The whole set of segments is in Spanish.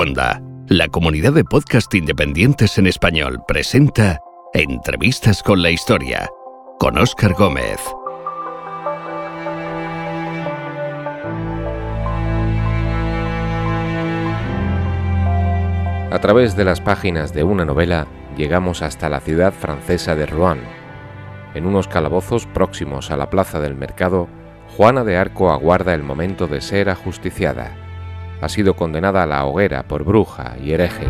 Wanda, la comunidad de podcast independientes en español, presenta Entrevistas con la Historia, con Óscar Gómez. A través de las páginas de una novela llegamos hasta la ciudad francesa de Rouen. En unos calabozos próximos a la plaza del mercado, Juana de Arco aguarda el momento de ser ajusticiada. Ha sido condenada a la hoguera por bruja y hereje.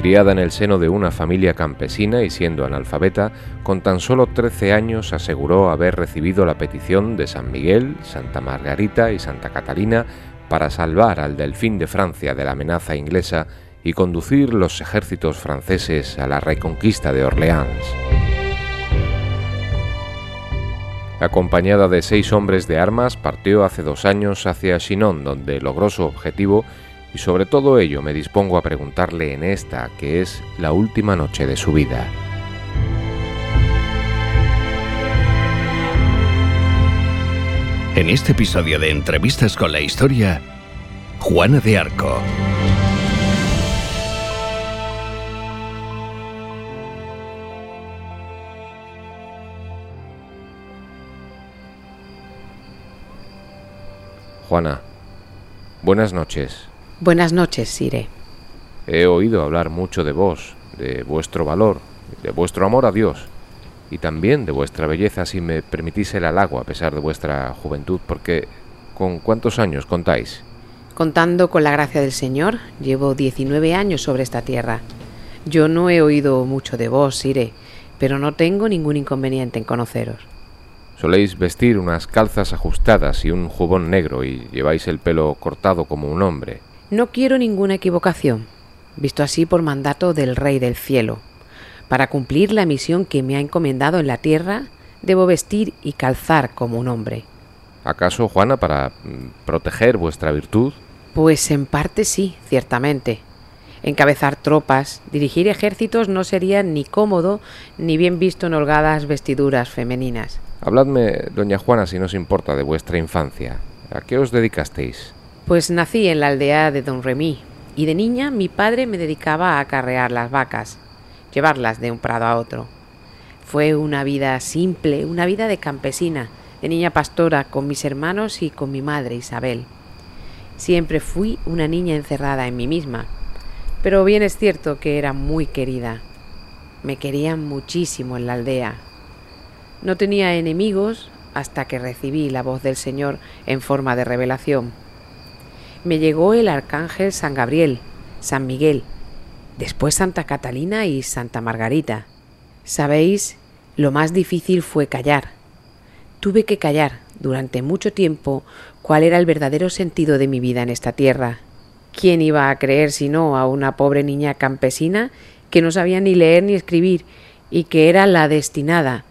Criada en el seno de una familia campesina y siendo analfabeta, con tan solo 13 años aseguró haber recibido la petición de San Miguel, Santa Margarita y Santa Catalina para salvar al delfín de Francia de la amenaza inglesa y conducir los ejércitos franceses a la reconquista de Orleans. Acompañada de seis hombres de armas, partió hace dos años hacia Chinon, donde logró su objetivo y sobre todo ello me dispongo a preguntarle en esta, que es la última noche de su vida. En este episodio de Entrevistas con la Historia, Juana de Arco. Juana, buenas noches. Buenas noches, Sire. He oído hablar mucho de vos, de vuestro valor, de vuestro amor a Dios y también de vuestra belleza si me permitís el halago a pesar de vuestra juventud, porque ¿con cuántos años contáis? Contando con la gracia del Señor, llevo 19 años sobre esta tierra. Yo no he oído mucho de vos, Sire, pero no tengo ningún inconveniente en conoceros. Soléis vestir unas calzas ajustadas y un jubón negro y lleváis el pelo cortado como un hombre. No quiero ninguna equivocación, visto así por mandato del Rey del Cielo. Para cumplir la misión que me ha encomendado en la tierra, debo vestir y calzar como un hombre. ¿Acaso, Juana, para mm, proteger vuestra virtud? Pues en parte sí, ciertamente. Encabezar tropas, dirigir ejércitos no sería ni cómodo ni bien visto en holgadas vestiduras femeninas. Habladme, doña Juana, si nos importa, de vuestra infancia. ¿A qué os dedicasteis? Pues nací en la aldea de Don Remy y de niña mi padre me dedicaba a acarrear las vacas, llevarlas de un prado a otro. Fue una vida simple, una vida de campesina, de niña pastora con mis hermanos y con mi madre Isabel. Siempre fui una niña encerrada en mí misma, pero bien es cierto que era muy querida. Me querían muchísimo en la aldea. No tenía enemigos hasta que recibí la voz del Señor en forma de revelación me llegó el arcángel San Gabriel, San Miguel, después Santa Catalina y Santa Margarita. Sabéis, lo más difícil fue callar. Tuve que callar durante mucho tiempo cuál era el verdadero sentido de mi vida en esta tierra. ¿Quién iba a creer si no a una pobre niña campesina que no sabía ni leer ni escribir y que era la destinada,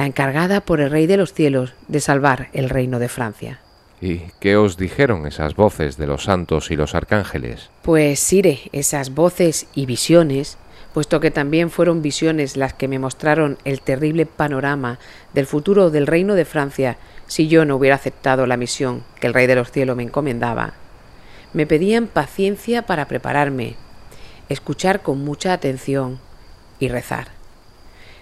la encargada por el Rey de los cielos de salvar el reino de Francia? ¿Y qué os dijeron esas voces de los santos y los arcángeles? Pues Sire, esas voces y visiones, puesto que también fueron visiones las que me mostraron el terrible panorama del futuro del reino de Francia si yo no hubiera aceptado la misión que el Rey de los cielos me encomendaba. Me pedían paciencia para prepararme, escuchar con mucha atención y rezar.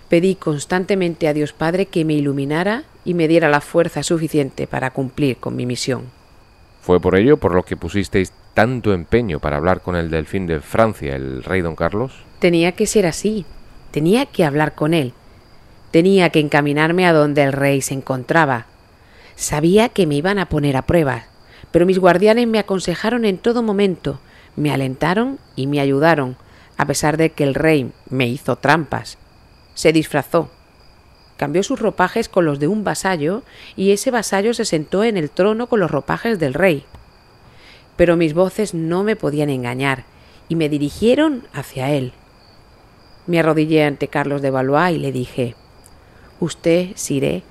Pedí constantemente a Dios Padre que me iluminara y me diera la fuerza suficiente para cumplir con mi misión. ¿Fue por ello por lo que pusisteis tanto empeño para hablar con el delfín de Francia, el rey don Carlos? Tenía que ser así. Tenía que hablar con él. Tenía que encaminarme a donde el rey se encontraba. Sabía que me iban a poner a prueba, pero mis guardianes me aconsejaron en todo momento, me alentaron y me ayudaron, a pesar de que el rey me hizo trampas se disfrazó. Cambió sus ropajes con los de un vasallo y ese vasallo se sentó en el trono con los ropajes del rey. Pero mis voces no me podían engañar y me dirigieron hacia él. Me arrodillé ante Carlos de Valois y le dije Usted, Siré,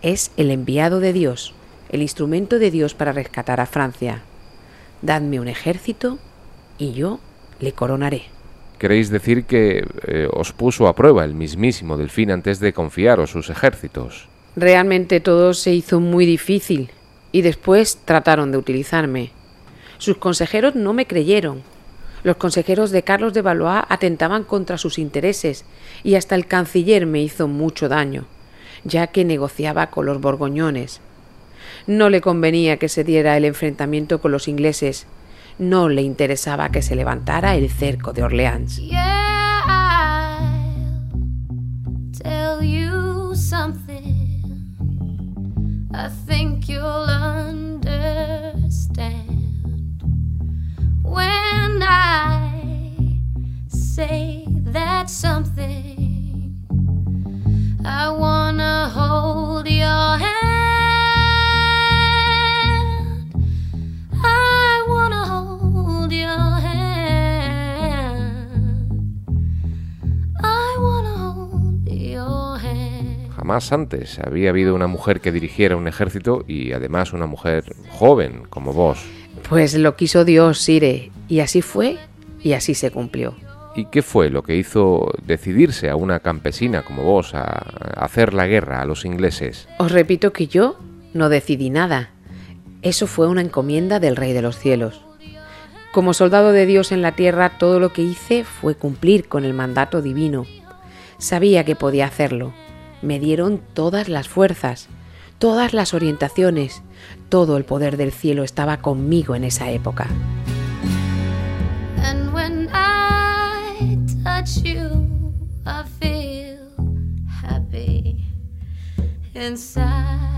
es el enviado de Dios, el instrumento de Dios para rescatar a Francia. Dadme un ejército y yo le coronaré. Queréis decir que eh, os puso a prueba el mismísimo Delfín antes de confiaros sus ejércitos. Realmente todo se hizo muy difícil y después trataron de utilizarme. Sus consejeros no me creyeron. Los consejeros de Carlos de Valois atentaban contra sus intereses y hasta el canciller me hizo mucho daño, ya que negociaba con los borgoñones. No le convenía que se diera el enfrentamiento con los ingleses. No le interesaba que se levantara el cerco de Orleans. Jamás antes había habido una mujer que dirigiera un ejército y además una mujer joven como vos. Pues lo quiso Dios, Sire, y así fue y así se cumplió. ¿Y qué fue lo que hizo decidirse a una campesina como vos a hacer la guerra a los ingleses? Os repito que yo no decidí nada. Eso fue una encomienda del Rey de los Cielos. Como soldado de Dios en la tierra, todo lo que hice fue cumplir con el mandato divino. Sabía que podía hacerlo. Me dieron todas las fuerzas, todas las orientaciones, todo el poder del cielo estaba conmigo en esa época. And when I touch you, I feel happy inside.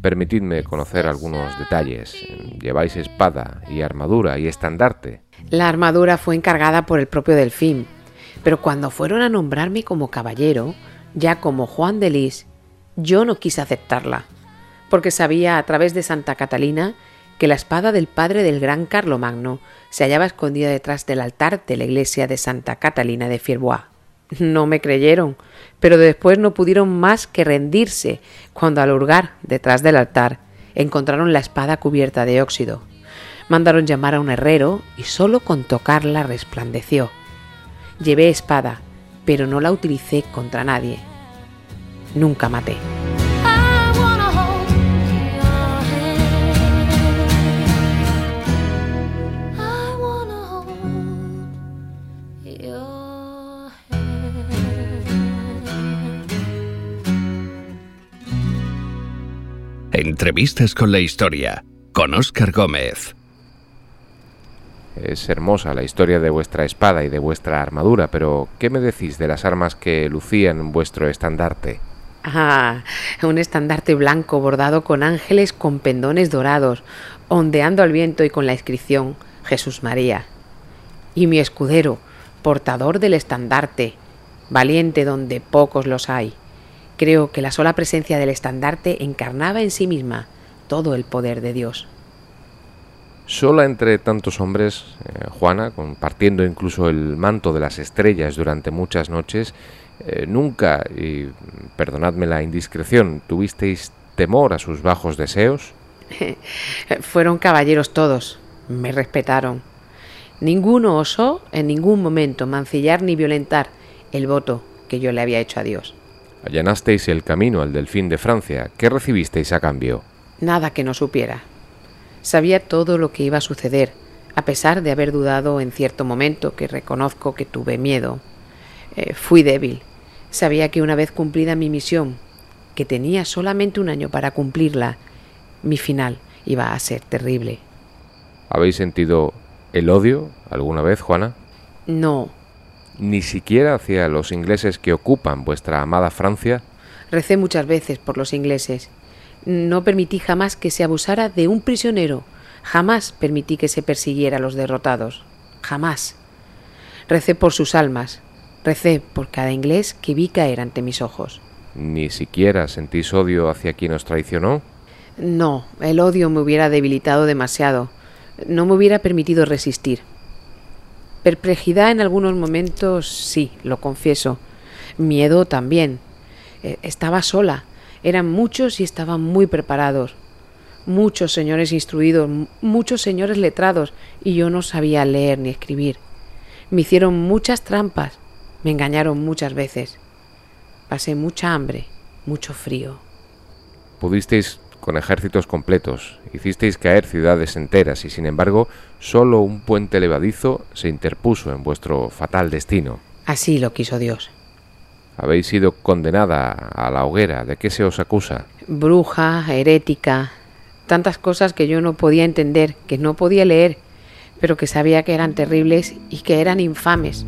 Permitidme conocer algunos detalles. Lleváis espada y armadura y estandarte. La armadura fue encargada por el propio Delfín, pero cuando fueron a nombrarme como caballero, ya como Juan de Lis, yo no quise aceptarla, porque sabía a través de Santa Catalina que la espada del padre del gran Carlomagno se hallaba escondida detrás del altar de la iglesia de Santa Catalina de Fierbois. No me creyeron, pero después no pudieron más que rendirse cuando al hurgar detrás del altar encontraron la espada cubierta de óxido. Mandaron llamar a un herrero y solo con tocarla resplandeció. Llevé espada, pero no la utilicé contra nadie. Nunca maté. Entrevistas con la historia con Óscar Gómez. Es hermosa la historia de vuestra espada y de vuestra armadura, pero ¿qué me decís de las armas que lucían vuestro estandarte? Ah, un estandarte blanco bordado con ángeles con pendones dorados, ondeando al viento y con la inscripción Jesús María. Y mi escudero, portador del estandarte, valiente donde pocos los hay. Creo que la sola presencia del estandarte encarnaba en sí misma todo el poder de Dios. Sola entre tantos hombres, eh, Juana, compartiendo incluso el manto de las estrellas durante muchas noches, eh, nunca, y perdonadme la indiscreción, tuvisteis temor a sus bajos deseos? Fueron caballeros todos, me respetaron. Ninguno osó en ningún momento mancillar ni violentar el voto que yo le había hecho a Dios. Allanasteis el camino al delfín de Francia. ¿Qué recibisteis a cambio? Nada que no supiera. Sabía todo lo que iba a suceder, a pesar de haber dudado en cierto momento, que reconozco que tuve miedo. Eh, fui débil. Sabía que una vez cumplida mi misión, que tenía solamente un año para cumplirla, mi final iba a ser terrible. ¿Habéis sentido el odio alguna vez, Juana? No, ¿Ni siquiera hacia los ingleses que ocupan vuestra amada Francia? recé muchas veces por los ingleses. No permití jamás que se abusara de un prisionero. Jamás permití que se persiguiera a los derrotados. Jamás. Recé por sus almas. Recé por cada inglés que vi caer ante mis ojos. ¿Ni siquiera sentís odio hacia quien os traicionó? No, el odio me hubiera debilitado demasiado. No me hubiera permitido resistir. Perplejidad en algunos momentos, sí, lo confieso. Miedo también. Eh, Estaba sola. Eran muchos y estaban muy preparados. muchos señores instruidos, muchos señores letrados, y yo no sabía leer ni escribir. Me hicieron muchas trampas, me engañaron muchas veces. Pasé mucha hambre, mucho frío. Pudisteis con ejércitos completos, hicisteis caer ciudades enteras y sin embargo solo un puente levadizo se interpuso en vuestro fatal destino. Así lo quiso Dios. Habéis sido condenada a la hoguera. ¿De qué se os acusa? Bruja, herética, tantas cosas que yo no podía entender, que no podía leer, pero que sabía que eran terribles y que eran infames,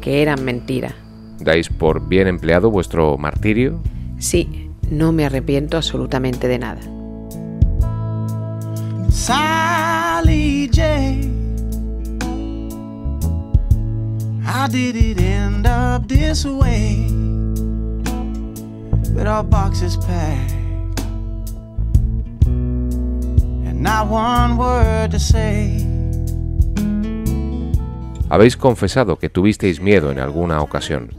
que eran mentira. ¿Dais por bien empleado vuestro martirio? Sí, no me arrepiento absolutamente de nada. Sally J. How did it end up this way? With our boxes packed and not one word to say. Habéis confesado que tuvisteis miedo en alguna ocasión.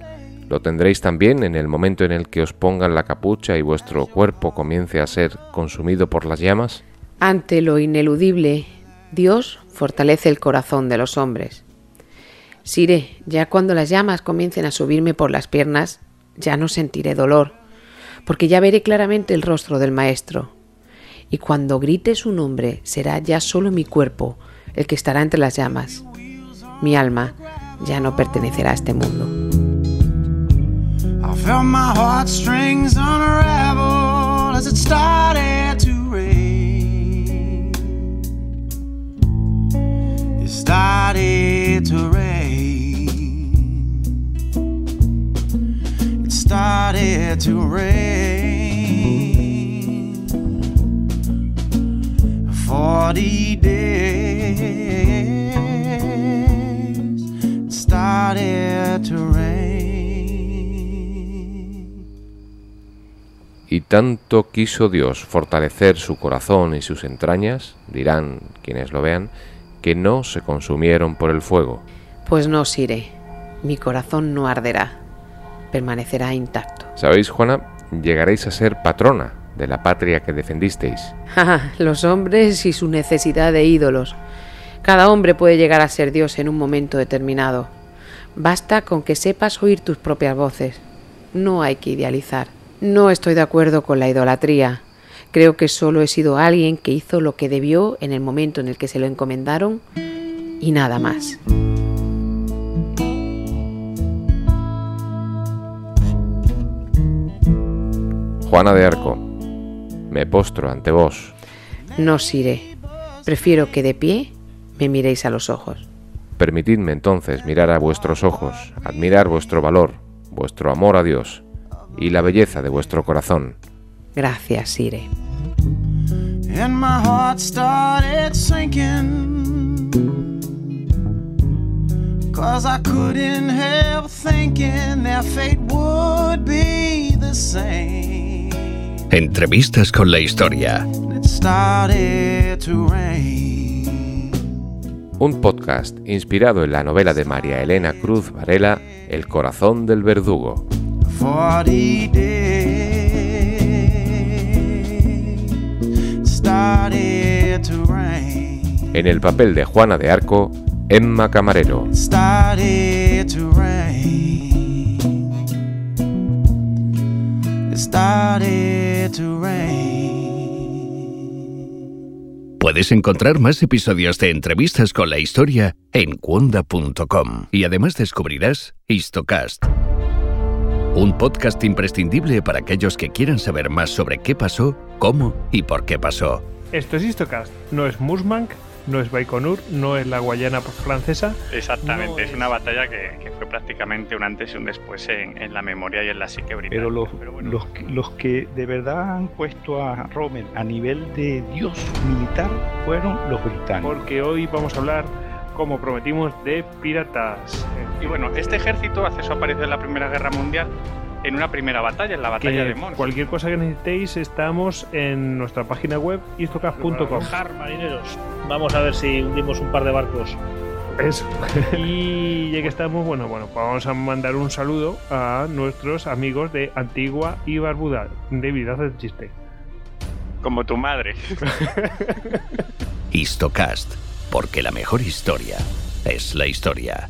Lo tendréis también en el momento en el que os pongan la capucha y vuestro cuerpo comience a ser consumido por las llamas. Ante lo ineludible, Dios fortalece el corazón de los hombres. Siré, ya cuando las llamas comiencen a subirme por las piernas, ya no sentiré dolor, porque ya veré claramente el rostro del Maestro. Y cuando grite su nombre, será ya solo mi cuerpo el que estará entre las llamas. Mi alma ya no pertenecerá a este mundo. Started to rain. Forty days. It started to rain. Y tanto quiso Dios fortalecer su corazón y sus entrañas, dirán quienes lo vean, que no se consumieron por el fuego. Pues no, Siré, mi corazón no arderá, permanecerá intacto. ¿Sabéis, Juana? Llegaréis a ser patrona de la patria que defendisteis. Ja, los hombres y su necesidad de ídolos. Cada hombre puede llegar a ser Dios en un momento determinado. Basta con que sepas oír tus propias voces. No hay que idealizar. No estoy de acuerdo con la idolatría. Creo que solo he sido alguien que hizo lo que debió en el momento en el que se lo encomendaron y nada más. Juana de Arco, me postro ante vos. No os iré. Prefiero que de pie me miréis a los ojos. Permitidme entonces mirar a vuestros ojos, admirar vuestro valor, vuestro amor a Dios y la belleza de vuestro corazón. Gracias, Sire. and my heart started sinking. Cause I couldn't help thinking their fate would be the same. Entrevistas con la historia. Un podcast inspirado en la novela de María Elena Cruz Varela, El corazón del verdugo. En el papel de Juana de Arco, Emma Camarero. Puedes encontrar más episodios de entrevistas con la historia en cuonda.com y además descubrirás Histocast, un podcast imprescindible para aquellos que quieran saber más sobre qué pasó, cómo y por qué pasó. Esto es Histocast, no es Musmank, no es Baikonur, no es la Guayana francesa. Exactamente, No es es- una batalla que, que fue prácticamente un antes y un después en, en la memoria y en la psique británica. Pero los, bueno, los, que- los que de verdad han puesto a Rommel a nivel de dios militar fueron los británicos. Porque hoy vamos a hablar, como prometimos, de piratas. y bueno, este ejército hace su aparición en la Primera Guerra Mundial en una primera batalla, en la batalla Que de Mons. cualquier cosa que necesitéis estamos en nuestra página web histocast.com. Bajar, marineros. Vamos a ver si hundimos un par de barcos. Eso. y ya que estamos, bueno, bueno, pues vamos a mandar un saludo a nuestros amigos de Antigua y Barbuda. David, haz el chiste. Como tu madre. Histocast, porque la mejor historia es la historia.